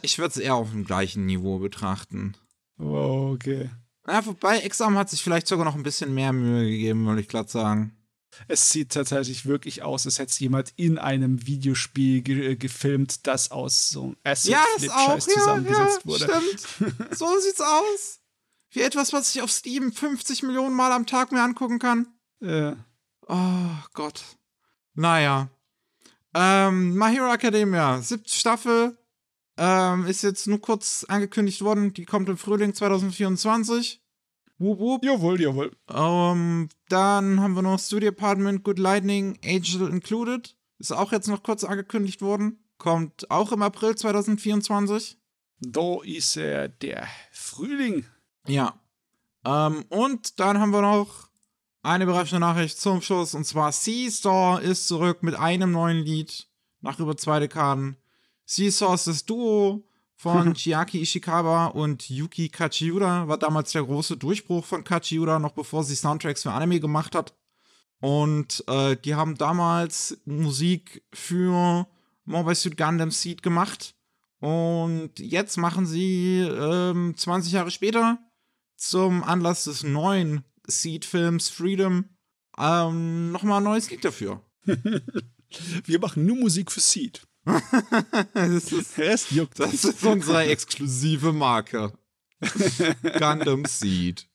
Ich würde es eher auf dem gleichen Niveau betrachten. Oh, okay. Ja, wobei Exam hat sich vielleicht sogar noch ein bisschen mehr Mühe gegeben, würde ich glatt sagen. Es sieht tatsächlich wirklich aus, als hätte jemand in einem Videospiel ge gefilmt, das aus so Acid ja, Flip Scheiß ja, zusammengesetzt ja, wurde. Stimmt. so sieht's aus. Wie etwas, was ich auf Steam 50 Millionen Mal am Tag mir angucken kann. Äh, Oh Gott. Naja. Ähm, My Hero Academia, siebte Staffel, ähm, ist jetzt nur kurz angekündigt worden. Die kommt im Frühling 2024. Wup, wup. jawohl, jawohl. Ähm, dann haben wir noch Studio Apartment, Good Lightning, Angel Included. Ist auch jetzt noch kurz angekündigt worden. Kommt auch im April 2024. Da ist er, der Frühling. Ja. Ähm, und dann haben wir noch eine überraschende Nachricht zum Schluss. Und zwar Seesaw ist zurück mit einem neuen Lied nach über zwei Dekaden. Ist das Duo von Chiaki Ishikawa und Yuki Kachiura. War damals der große Durchbruch von Kachiura, noch bevor sie Soundtracks für Anime gemacht hat. Und äh, die haben damals Musik für Mobile Suit Gundam Seed gemacht. Und jetzt machen sie ähm, 20 Jahre später zum Anlass des neuen Seed-Films Freedom ähm, nochmal ein neues Lied dafür. Wir machen nur Musik für Seed. das, ist, Rest juckt das ist unsere exklusive Marke. Gundam Seed.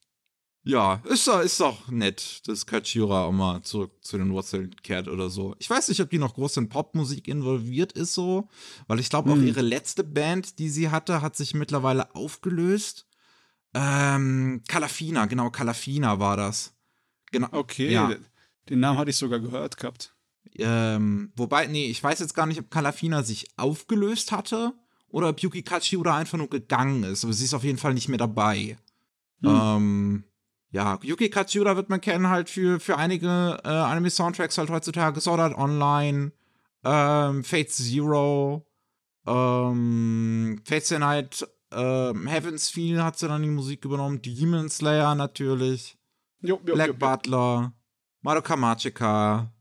Ja, ist doch, ist doch nett, dass Kachira auch mal zurück zu den Wurzeln kehrt oder so. Ich weiß nicht, ob die noch groß in Popmusik involviert ist, so, weil ich glaube, auch Hm. ihre letzte Band, die sie hatte, hat sich mittlerweile aufgelöst. Ähm, Calafina, genau, Calafina war das. Genau. Okay, Ja. den Namen hatte ich sogar gehört gehabt. Ähm, wobei, nee, ich weiß jetzt gar nicht, ob Calafina sich aufgelöst hatte oder ob Yuki Kachiura einfach nur gegangen ist. Aber sie ist auf jeden Fall nicht mehr dabei. Hm. Ähm, ja, Yuki Kachiura wird man kennen halt für, für einige äh, Anime-Soundtracks halt heutzutage. Sword Art Online, ähm, Fate Zero, ähm, Fate Stay Night, ähm, Heaven's Feel hat sie dann die Musik übernommen, Demon Slayer natürlich, Jo, jo, Black jo, Butler, Madoka Magica.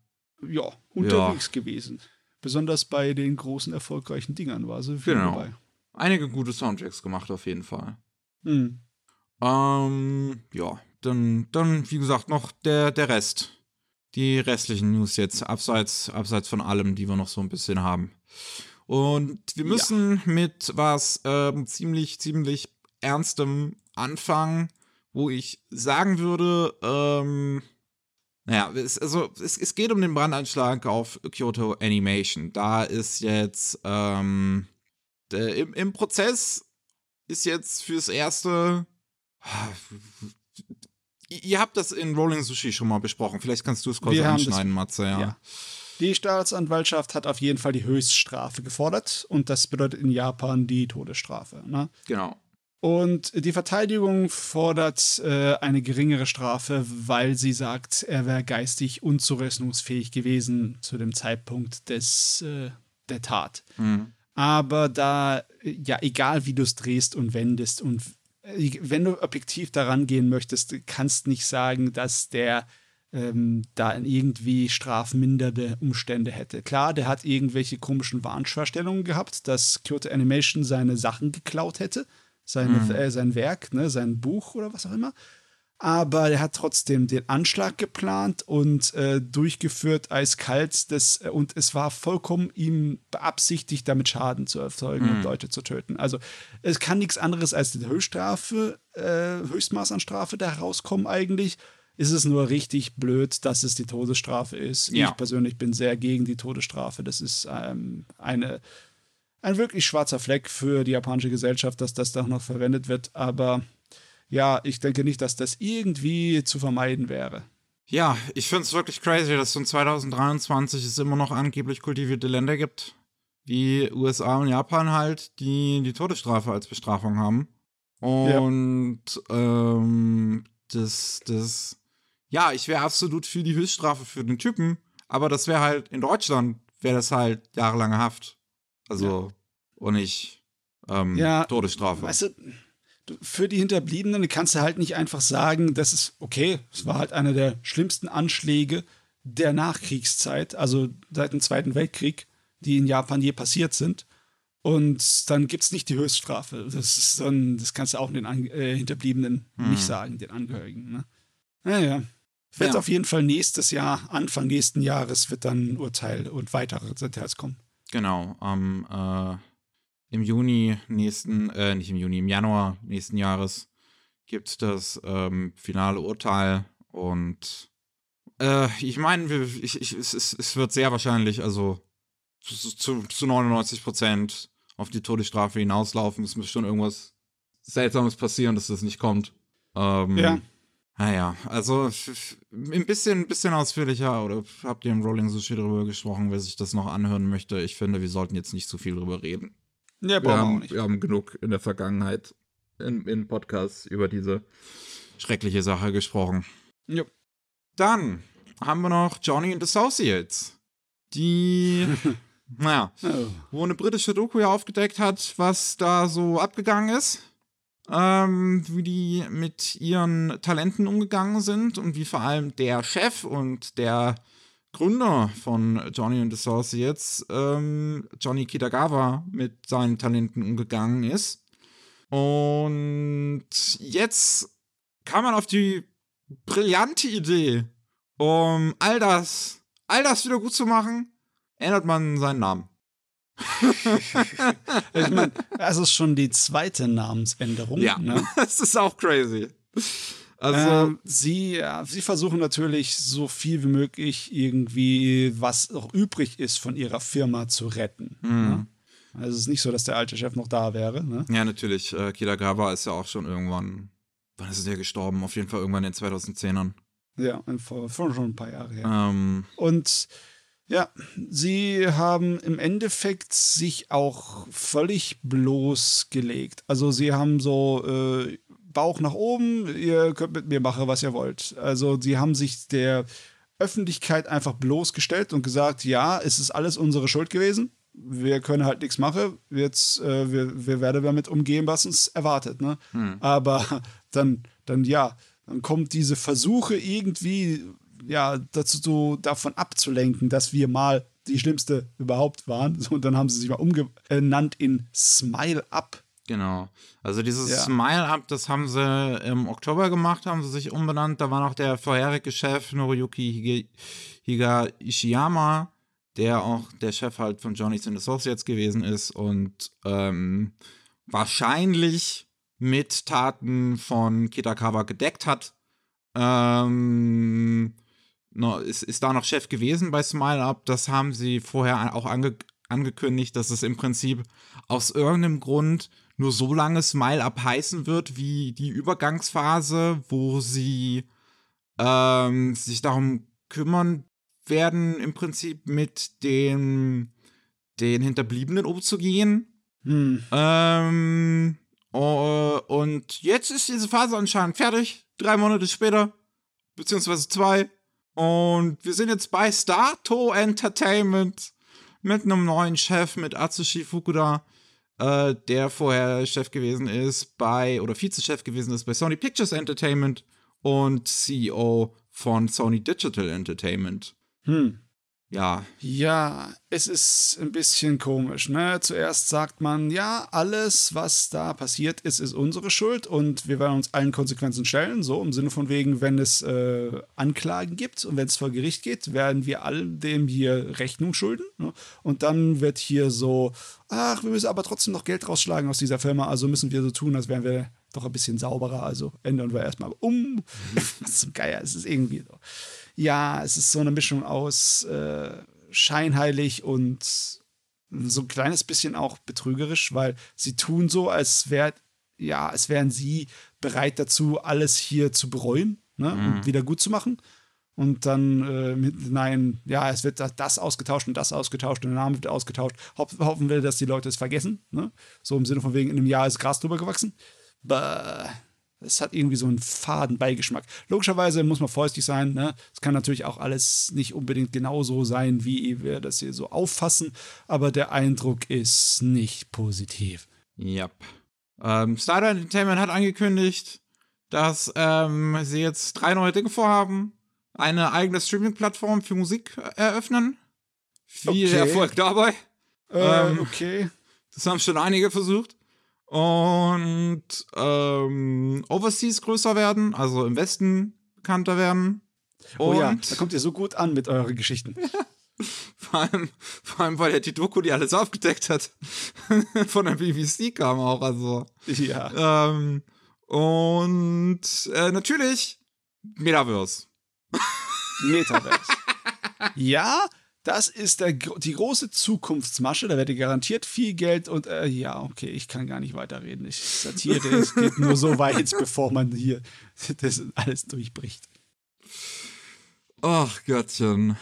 Ja, unterwegs gewesen. Besonders bei den großen erfolgreichen Dingern war sie viel Genau. dabei. einige gute Soundtracks gemacht auf jeden Fall. Hm. Ähm, ja, dann, dann, wie gesagt, noch der, der Rest. Die restlichen News jetzt, abseits, abseits von allem, die wir noch so ein bisschen haben. Und wir Ja. müssen mit was ähm, ziemlich, ziemlich Ernstem anfangen, wo ich sagen würde, ähm, naja, es, also es, es geht um den Brandanschlag auf Kyoto Animation. Da ist jetzt ähm, der, im, im Prozess ist jetzt fürs erste Ihr habt das in Rolling Sushi schon mal besprochen. Vielleicht kannst du es kurz Wir anschneiden, Matze, ja. ja. Die Staatsanwaltschaft hat auf jeden Fall die Höchststrafe gefordert und das bedeutet in Japan die Todesstrafe. Ne? Genau. Und die Verteidigung fordert äh, eine geringere Strafe, weil sie sagt, er wäre geistig unzurechnungsfähig gewesen zu dem Zeitpunkt des, äh, der Tat. Mhm. Aber da, ja, egal wie du es drehst und wendest und äh, wenn du objektiv daran gehen möchtest, du kannst nicht sagen, dass der ähm, da irgendwie strafmindernde Umstände hätte. Klar, der hat irgendwelche komischen Wahnvorstellungen gehabt, dass Kyoto Animation seine Sachen geklaut hätte, seine, Mhm. äh, sein Werk, ne, sein Buch oder was auch immer. Aber er hat trotzdem den Anschlag geplant und äh, durchgeführt eiskalt. Das, äh, und es war vollkommen ihm beabsichtigt, damit Schaden zu erzeugen und Leute zu töten. Also es kann nichts anderes als die Höchststrafe, äh, Höchstmaß an Strafe da herauskommen eigentlich. Ist es nur richtig blöd, dass es die Todesstrafe ist. Ja. Ich persönlich bin sehr gegen die Todesstrafe. Das ist ähm, eine, ein wirklich schwarzer Fleck für die japanische Gesellschaft, dass das da noch verwendet wird. Aber ja, ich denke nicht, dass das irgendwie zu vermeiden wäre. Ja, ich finde es wirklich crazy, dass es in 2023 es immer noch angeblich kultivierte Länder gibt, wie USA und Japan halt, die die Todesstrafe als Bestrafung haben. Und ähm, das, das, ja, ich wäre absolut für die Höchststrafe für den Typen, aber das wäre halt in Deutschland, wäre das halt jahrelange Haft. Also, und nicht ähm, Ja, Todesstrafe. Weißt du, für die Hinterbliebenen kannst du halt nicht einfach sagen, das ist okay, es war halt einer der schlimmsten Anschläge der Nachkriegszeit, also seit dem Zweiten Weltkrieg, die in Japan je passiert sind. Und dann gibt es nicht die Höchststrafe. Das ist dann, das kannst du auch den An äh, Hinterbliebenen Hm. nicht sagen, den Angehörigen. Ne? Naja. Wird Ja. auf jeden Fall nächstes Jahr, Anfang nächsten Jahres, wird dann ein Urteil und weitere Details kommen. Genau, am äh, im Juni nächsten, äh, nicht im Juni, im Januar nächsten Jahres gibt das ähm, finale Urteil und äh, ich meine, ich, ich, es, es, es wird sehr wahrscheinlich, also zu, zu, zu 99 Prozent auf die Todesstrafe hinauslaufen. Es muss schon irgendwas Seltsames passieren, dass das nicht kommt. Ähm, Ja. Naja, also ein bisschen, ein bisschen ausführlicher oder habt ihr im Rolling Sushi drüber gesprochen, wer sich das noch anhören möchte. Ich finde, wir sollten jetzt nicht zu viel drüber reden. Ja, Wir brauchen wir auch haben, nicht. wir haben genug in der Vergangenheit in, in Podcasts über diese schreckliche Sache gesprochen. Ja. Dann haben wir noch Johnny and Associates, die, naja, Oh. wo eine britische Doku ja aufgedeckt hat, was da so abgegangen ist. Ähm, wie die mit ihren Talenten umgegangen sind und wie vor allem der Chef und der Gründer von Johnny and Associates, ähm, Johnny Kitagawa, mit seinen Talenten umgegangen ist. Und jetzt kam man auf die brillante Idee, um all das, all das wieder gut zu machen, ändert man seinen Namen. Ich meine, das ist schon die zweite Namensänderung. Ja, Ne? das ist auch crazy. Also, Ähm, sie, ja, sie versuchen natürlich so viel wie möglich irgendwie, was noch übrig ist, von ihrer Firma zu retten. Ne? Also es ist nicht so, dass der alte Chef noch da wäre. Ne? ja, natürlich, äh, Kitagawa ist ja auch schon irgendwann, wann ist der gestorben? Auf jeden Fall irgendwann in den 2010ern. Ja, vor, vor schon ein paar Jahre her. Ähm, Und ja, sie haben im Endeffekt sich auch völlig bloßgelegt. Also sie haben so äh, Bauch nach oben, ihr könnt mit mir machen, was ihr wollt. Also sie haben sich der Öffentlichkeit einfach bloßgestellt und gesagt, ja, es ist alles unsere Schuld gewesen. Wir können halt nichts machen. Jetzt, äh, wir, wir werden damit umgehen, was uns erwartet. Ne? Aber dann, dann ja, dann kommt diese Versuche irgendwie ja, dazu so davon abzulenken, dass wir mal die schlimmste überhaupt waren. Und dann haben sie sich mal umgenannt in Smile Up. Genau. Also dieses Ja. Smile-Up, das haben sie im Oktober gemacht, haben sie sich umbenannt. Da war noch der vorherige Chef Noriyuki Hige, Higa Ishiyama, der auch der Chef halt von Johnny's and Associates gewesen ist und ähm, wahrscheinlich mit Taten von Kitakawa gedeckt hat. Ähm, no, ist, ist da noch Chef gewesen bei Smile Up. Das haben sie vorher auch ange angekündigt, dass es im Prinzip aus irgendeinem Grund nur so lange Smile Up heißen wird, wie die Übergangsphase, wo sie ähm, sich darum kümmern werden, im Prinzip mit den, den Hinterbliebenen umzugehen. Hm. Ähm, oh, und jetzt ist diese Phase anscheinend fertig. Drei Monate später. Beziehungsweise zwei. Und wir sind jetzt bei Starto Entertainment mit einem neuen Chef, mit Atsushi Fukuda, äh, der vorher Chef gewesen ist bei, oder Vizechef gewesen ist bei Sony Pictures Entertainment und CEO von Sony Digital Entertainment. Hm. Ja, Ja, es ist ein bisschen komisch. Ne? Zuerst sagt man, ja, alles, was da passiert ist, ist unsere Schuld und wir werden uns allen Konsequenzen stellen. So im Sinne von wegen, wenn es äh, Anklagen gibt und wenn es vor Gericht geht, werden wir all dem hier Rechnung schulden. Ne? Und dann wird hier so, ach, wir müssen aber trotzdem noch Geld rausschlagen aus dieser Firma, also müssen wir so tun, als wären wir doch ein bisschen sauberer. Also ändern wir erstmal um. Was zum Geier, es ist irgendwie so ja, es ist so eine Mischung aus äh, scheinheilig und so ein kleines bisschen auch betrügerisch, weil sie tun so, als wär, ja, als wären sie bereit dazu, alles hier zu bereuen ne, und wieder gut zu machen. Und dann äh, mit, nein, ja, es wird das, ausgetauscht und das ausgetauscht und der Name wird ausgetauscht. Hoff, hoffen wir, dass die Leute es vergessen. Ne? So im Sinne von wegen, in einem Jahr ist Gras drüber gewachsen. Bah. Es hat irgendwie so einen faden Beigeschmack. Logischerweise muss man vorsichtig sein. Ne? Es kann natürlich auch alles nicht unbedingt genauso sein, wie wir das hier so auffassen. Aber der Eindruck ist nicht positiv. Yep. Ähm, Starter Entertainment hat angekündigt, dass ähm, sie jetzt drei neue Dinge vorhaben. Eine eigene Streaming-Plattform für Musik eröffnen. Viel Okay. Erfolg dabei. Äh, Ähm, okay. Das haben schon einige versucht. Und ähm, Overseas größer werden, also im Westen bekannter werden. Und oh ja, da kommt ihr so gut an mit euren Geschichten. vor, allem, vor allem, weil ja die Doku, die alles aufgedeckt hat, von der BBC kam auch. Also. Ja. Ähm, und äh, natürlich Metaverse. Metaverse. ja, das ist der, die große Zukunftsmasche. Da werdet ihr garantiert viel Geld und äh, ja, okay, ich kann gar nicht weiterreden. Ich Satire, es geht nur so weit, bevor man hier das alles durchbricht. Ach Göttchen.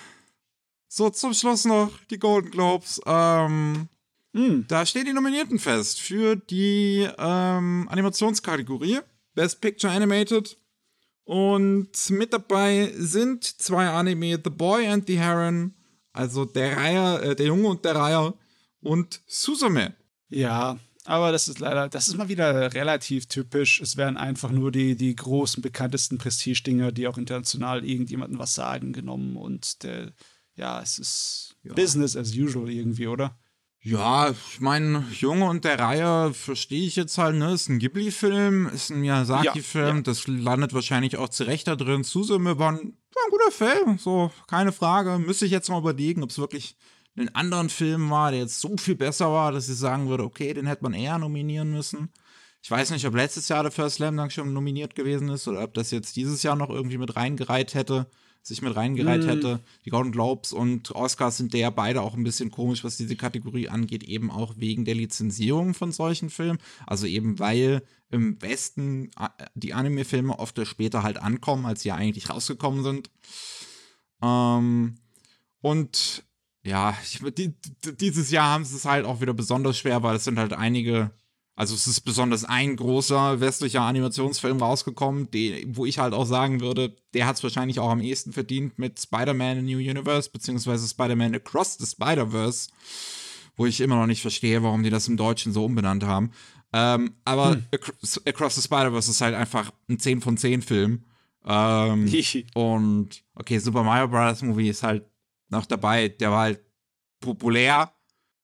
So, zum Schluss noch die Golden Globes. Ähm, mm. Da stehen die Nominierten fest für die ähm, Animationskategorie Best Picture Animated. Und mit dabei sind zwei Anime, The Boy and the Heron also der Reiher, äh, der Junge und der Reiher und Susume. Ja, aber das ist leider, das ist mal wieder relativ typisch. Es werden einfach nur die, die großen, bekanntesten Prestige-Dinger, die auch international irgendjemandem was sagen, genommen. Und der, ja, es ist ja. Business as usual irgendwie, oder? Ja, ich meine, Junge und der Reihe verstehe ich jetzt halt, ne? Ist ein Ghibli-Film, ist ein Miyazaki-Film, ja, ja. das landet wahrscheinlich auch zurecht da drin. Susume war ein, war ein guter Film, so, keine Frage. Müsste ich jetzt mal überlegen, ob es wirklich ein anderen Film war, der jetzt so viel besser war, dass ich sagen würde, okay, den hätte man eher nominieren müssen. Ich weiß nicht, ob letztes Jahr der First Slam Dunk schon nominiert gewesen ist oder ob das jetzt dieses Jahr noch irgendwie mit reingereiht hätte sich mit reingereiht mm. hätte. Die Golden Globes und Oscars sind der beide auch ein bisschen komisch, was diese Kategorie angeht, eben auch wegen der Lizenzierung von solchen Filmen. Also eben weil im Westen äh, die Anime-Filme oft später halt ankommen, als sie ja eigentlich rausgekommen sind. Ähm, und ja, ich, die, dieses Jahr haben sie es halt auch wieder besonders schwer, weil es sind halt einige also es ist besonders ein großer westlicher Animationsfilm rausgekommen, den, wo ich halt auch sagen würde, der hat es wahrscheinlich auch am ehesten verdient mit Spider-Man in New Universe, beziehungsweise Spider-Man Across the Spider-Verse, wo ich immer noch nicht verstehe, warum die das im Deutschen so umbenannt haben. Ähm, aber hm. Across the Spider-Verse ist halt einfach ein 10 von 10 Film. Ähm, und okay, Super Mario Bros. Movie ist halt noch dabei, der war halt populär.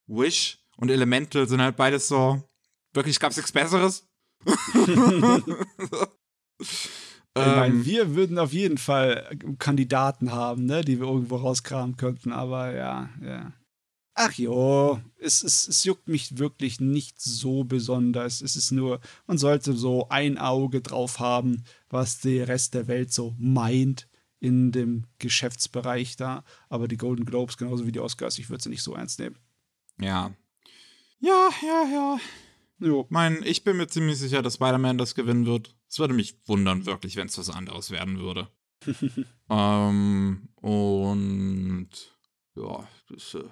Wish und Elemental sind halt beides so Wirklich, gab es nichts Besseres? Ich meine, ähm. wir würden auf jeden Fall Kandidaten haben, ne, die wir irgendwo rauskramen könnten, aber ja, ja. Ach jo, es, es, es juckt mich wirklich nicht so besonders. Es ist nur, man sollte so ein Auge drauf haben, was der Rest der Welt so meint in dem Geschäftsbereich da. Aber die Golden Globes, genauso wie die Oscars, ich würde sie nicht so ernst nehmen. Ja. Ja, ja, ja. Jo. Mein, ich bin mir ziemlich sicher, dass Spider-Man das gewinnen wird. Es würde mich wundern, wirklich, wenn es was anderes werden würde. ähm, und ja, das, äh,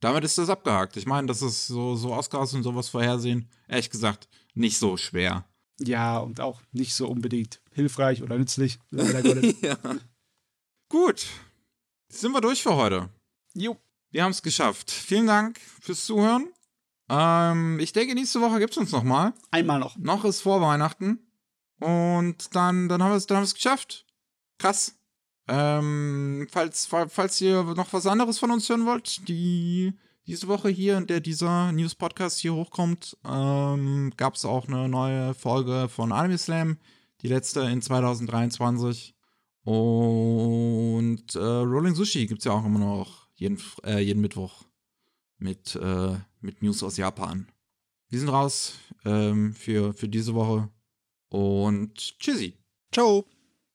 damit ist das abgehakt. Ich meine, das ist so, so Oscars und sowas vorhersehen, ehrlich gesagt, nicht so schwer. Ja, und auch nicht so unbedingt hilfreich oder nützlich. ja. Gut. Sind wir durch für heute? Jo. Wir haben es geschafft. Vielen Dank fürs Zuhören. Ähm, ich denke, nächste Woche gibt es uns noch mal. Einmal noch. Noch ist vor Weihnachten. Und dann, dann haben wir es dann geschafft. Krass. Ähm, falls, falls ihr noch was anderes von uns hören wollt, die diese Woche hier, in der dieser News-Podcast hier hochkommt, ähm, gab es auch eine neue Folge von Anime Slam, die letzte in 2023. Und äh, Rolling Sushi gibt es ja auch immer noch jeden, äh, jeden Mittwoch mit äh, mit News aus Japan. Wir sind raus ähm, für, für diese Woche und tschüssi. Ciao.